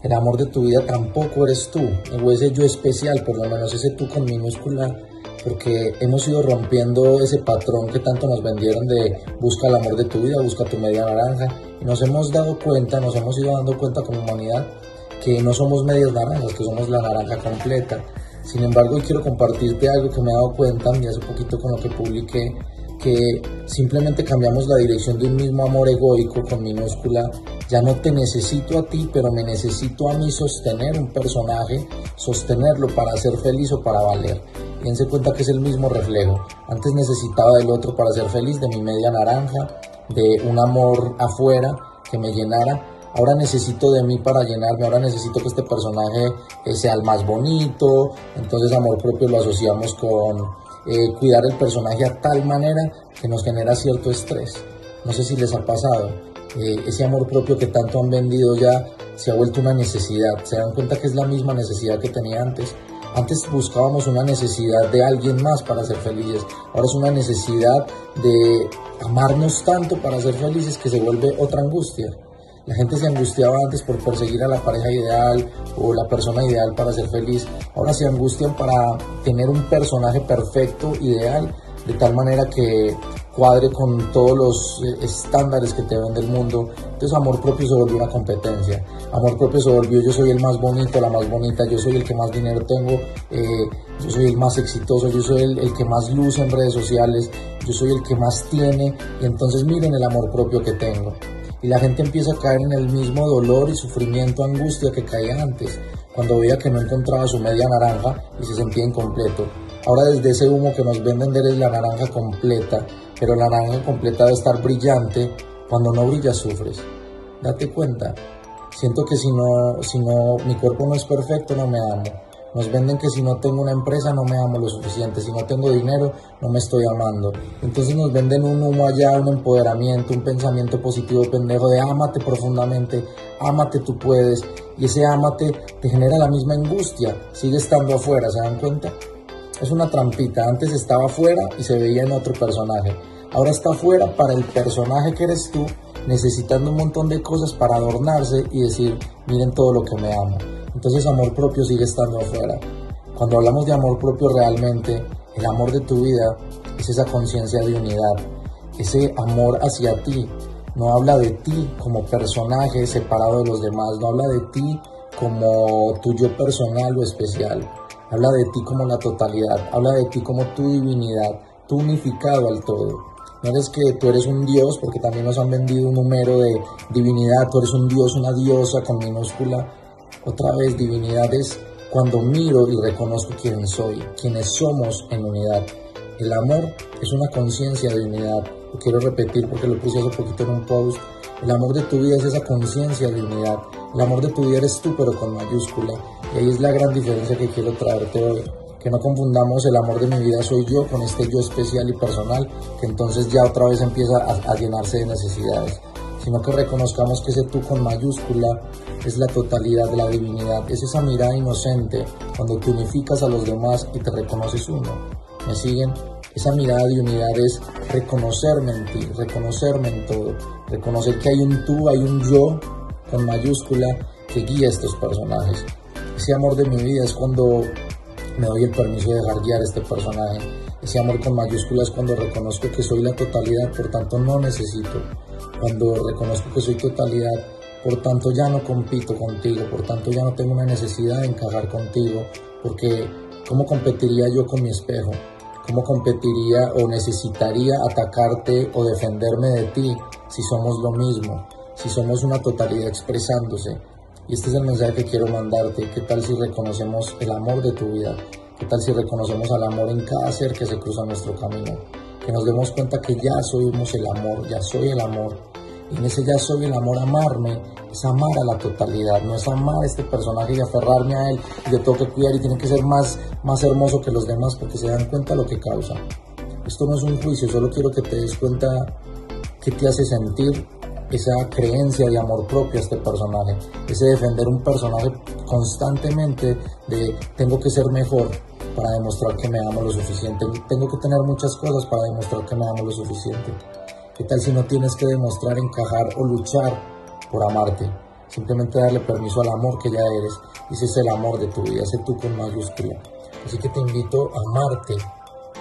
El amor de tu vida tampoco eres tú, o ese yo especial, por lo menos ese tú con minúscula, porque hemos ido rompiendo ese patrón que tanto nos vendieron de busca el amor de tu vida, busca tu media naranja, y nos hemos dado cuenta, nos hemos ido dando cuenta como humanidad que no somos medias naranjas, que somos la naranja completa. Sin embargo, hoy quiero compartirte algo que me he dado cuenta y hace poquito con lo que publiqué, que simplemente cambiamos la dirección de un mismo amor egoico con minúscula ya no te necesito a ti, pero me necesito a mí sostener un personaje, sostenerlo para ser feliz o para valer. Piense cuenta que es el mismo reflejo. Antes necesitaba del otro para ser feliz, de mi media naranja, de un amor afuera que me llenara. Ahora necesito de mí para llenarme, ahora necesito que este personaje eh, sea el más bonito. Entonces amor propio lo asociamos con eh, cuidar el personaje a tal manera que nos genera cierto estrés. No sé si les ha pasado eh, ese amor propio que tanto han vendido ya se ha vuelto una necesidad. Se dan cuenta que es la misma necesidad que tenía antes. Antes buscábamos una necesidad de alguien más para ser felices. Ahora es una necesidad de amarnos tanto para ser felices que se vuelve otra angustia. La gente se angustiaba antes por perseguir a la pareja ideal o la persona ideal para ser feliz. Ahora se angustian para tener un personaje perfecto, ideal, de tal manera que cuadre con todos los eh, estándares que te vende el mundo. Entonces amor propio se volvió una competencia. Amor propio se volvió yo soy el más bonito, la más bonita, yo soy el que más dinero tengo, eh, yo soy el más exitoso, yo soy el, el, que más luce en redes sociales, yo soy el que más tiene. Y entonces miren el amor propio que tengo. Y la gente empieza a caer en el mismo dolor y sufrimiento, angustia que caía antes, cuando veía que no encontraba su media naranja y se sentía incompleto. Ahora desde ese humo que nos venden eres la naranja completa pero la naranja completa debe estar brillante. Cuando no brilla sufres. Date cuenta. Siento que si no, si no, mi cuerpo no es perfecto, no me amo. Nos venden que si no tengo una empresa no me amo lo suficiente, si no tengo dinero no me estoy amando. Entonces nos venden un humo allá, un empoderamiento, un pensamiento positivo pendejo de ámate profundamente, ámate tú puedes. Y ese ámate te genera la misma angustia, sigue estando afuera, ¿se dan cuenta? Es una trampita. Antes estaba afuera y se veía en otro personaje. Ahora está afuera para el personaje que eres tú, necesitando un montón de cosas para adornarse y decir, miren todo lo que me amo. Entonces amor propio sigue estando afuera. Cuando hablamos de amor propio realmente, el amor de tu vida es esa conciencia de unidad, ese amor hacia ti. No habla de ti como personaje separado de los demás, no habla de ti como tuyo personal o especial habla de ti como la totalidad, habla de ti como tu divinidad, tu unificado al todo. No eres que tú eres un dios, porque también nos han vendido un número de divinidad, tú eres un dios, una diosa con minúscula. Otra vez, divinidad es cuando miro y reconozco quién soy, quiénes somos en unidad. El amor es una conciencia de unidad. Quiero repetir porque lo puse hace poquito en un post. El amor de tu vida es esa conciencia de unidad. El amor de tu vida eres tú, pero con mayúscula. Y ahí es la gran diferencia que quiero traerte hoy. Que no confundamos el amor de mi vida soy yo con este yo especial y personal, que entonces ya otra vez empieza a, llenarse de necesidades. Sino que reconozcamos que ese tú con mayúscula es la totalidad de la divinidad. Es esa mirada inocente cuando te unificas a los demás y te reconoces uno. ¿Me siguen? Esa mirada de unidad es reconocerme en ti, reconocerme en todo, reconocer que hay un tú, hay un yo con mayúscula que guía a estos personajes. Ese amor de mi vida es cuando me doy el permiso de dejar guiar a este personaje. Ese amor con mayúsculas es cuando reconozco que soy la totalidad, por tanto no necesito. Cuando reconozco que soy totalidad, por tanto ya no compito contigo, por tanto ya no tengo una necesidad de encajar contigo, porque ¿cómo competiría yo con mi espejo? ¿Cómo competiría o necesitaría atacarte o defenderme de ti si somos lo mismo? si somos una totalidad expresándose. Y este es el mensaje que quiero mandarte. ¿Qué tal si reconocemos el amor de tu vida? ¿Qué tal si reconocemos al amor en cada ser que se cruza nuestro camino? Que nos demos cuenta que ya somos el amor, ya soy el amor. Y en ese ya soy el amor, amarme, es amar a la totalidad, no es amar a este personaje y aferrarme a él y yo tengo que cuidar y tiene que ser más, más hermoso que los demás porque se dan cuenta lo que causa. Esto no es un juicio, solo quiero que te des cuenta qué te hace sentir esa creencia de amor propio a este personaje, ese defender un personaje constantemente de tengo que ser mejor para demostrar que me amo lo suficiente, tengo que tener muchas cosas para demostrar que me amo lo suficiente. ¿Qué tal si no tienes que demostrar, encajar o luchar por amarte? simplemente darle permiso al amor que ya eres. Ese es el amor de tu vida, ese tú con mayúscula. Así que te invito a amarte,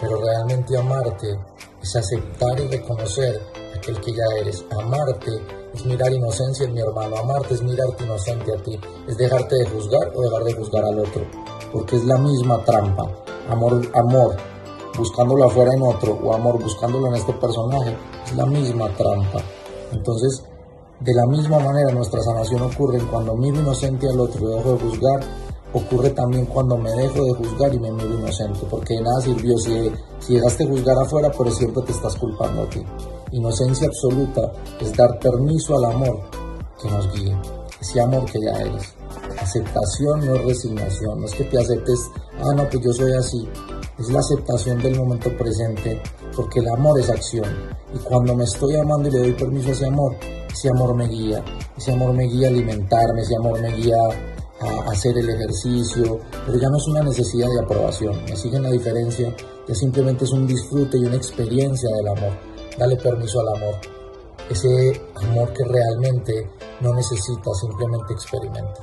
pero realmente amarte es aceptar y reconocer aquel que ya eres. Amarte es mirar inocencia en mi hermano, amarte es mirarte inocente a ti, es dejarte de juzgar o dejar de juzgar al otro, porque es la misma trampa. Amor, amor, buscándolo afuera en otro, o amor buscándolo en este personaje, la misma trampa. Entonces, de la misma manera nuestra sanación ocurre cuando miro inocente al otro y dejo de juzgar, ocurre también cuando me dejo de juzgar y me miro inocente, porque de nada sirvió si, si dejaste de juzgar afuera, pero siempre te estás culpando a ti. Inocencia absoluta es dar permiso al amor que nos guíe, ese amor que ya eres. Aceptación no es resignación, no es que te aceptes, ah, no, pues yo soy así. Es la aceptación del momento presente, porque el amor es acción. Y cuando me estoy amando y le doy permiso a ese amor, ese amor me guía, ese amor me guía a alimentarme, ese amor me guía a hacer el ejercicio, pero ya no es una necesidad de aprobación, me siguen la diferencia, ya simplemente es un disfrute y una experiencia del amor. Dale permiso al amor, ese amor que realmente no necesita, simplemente experimenta.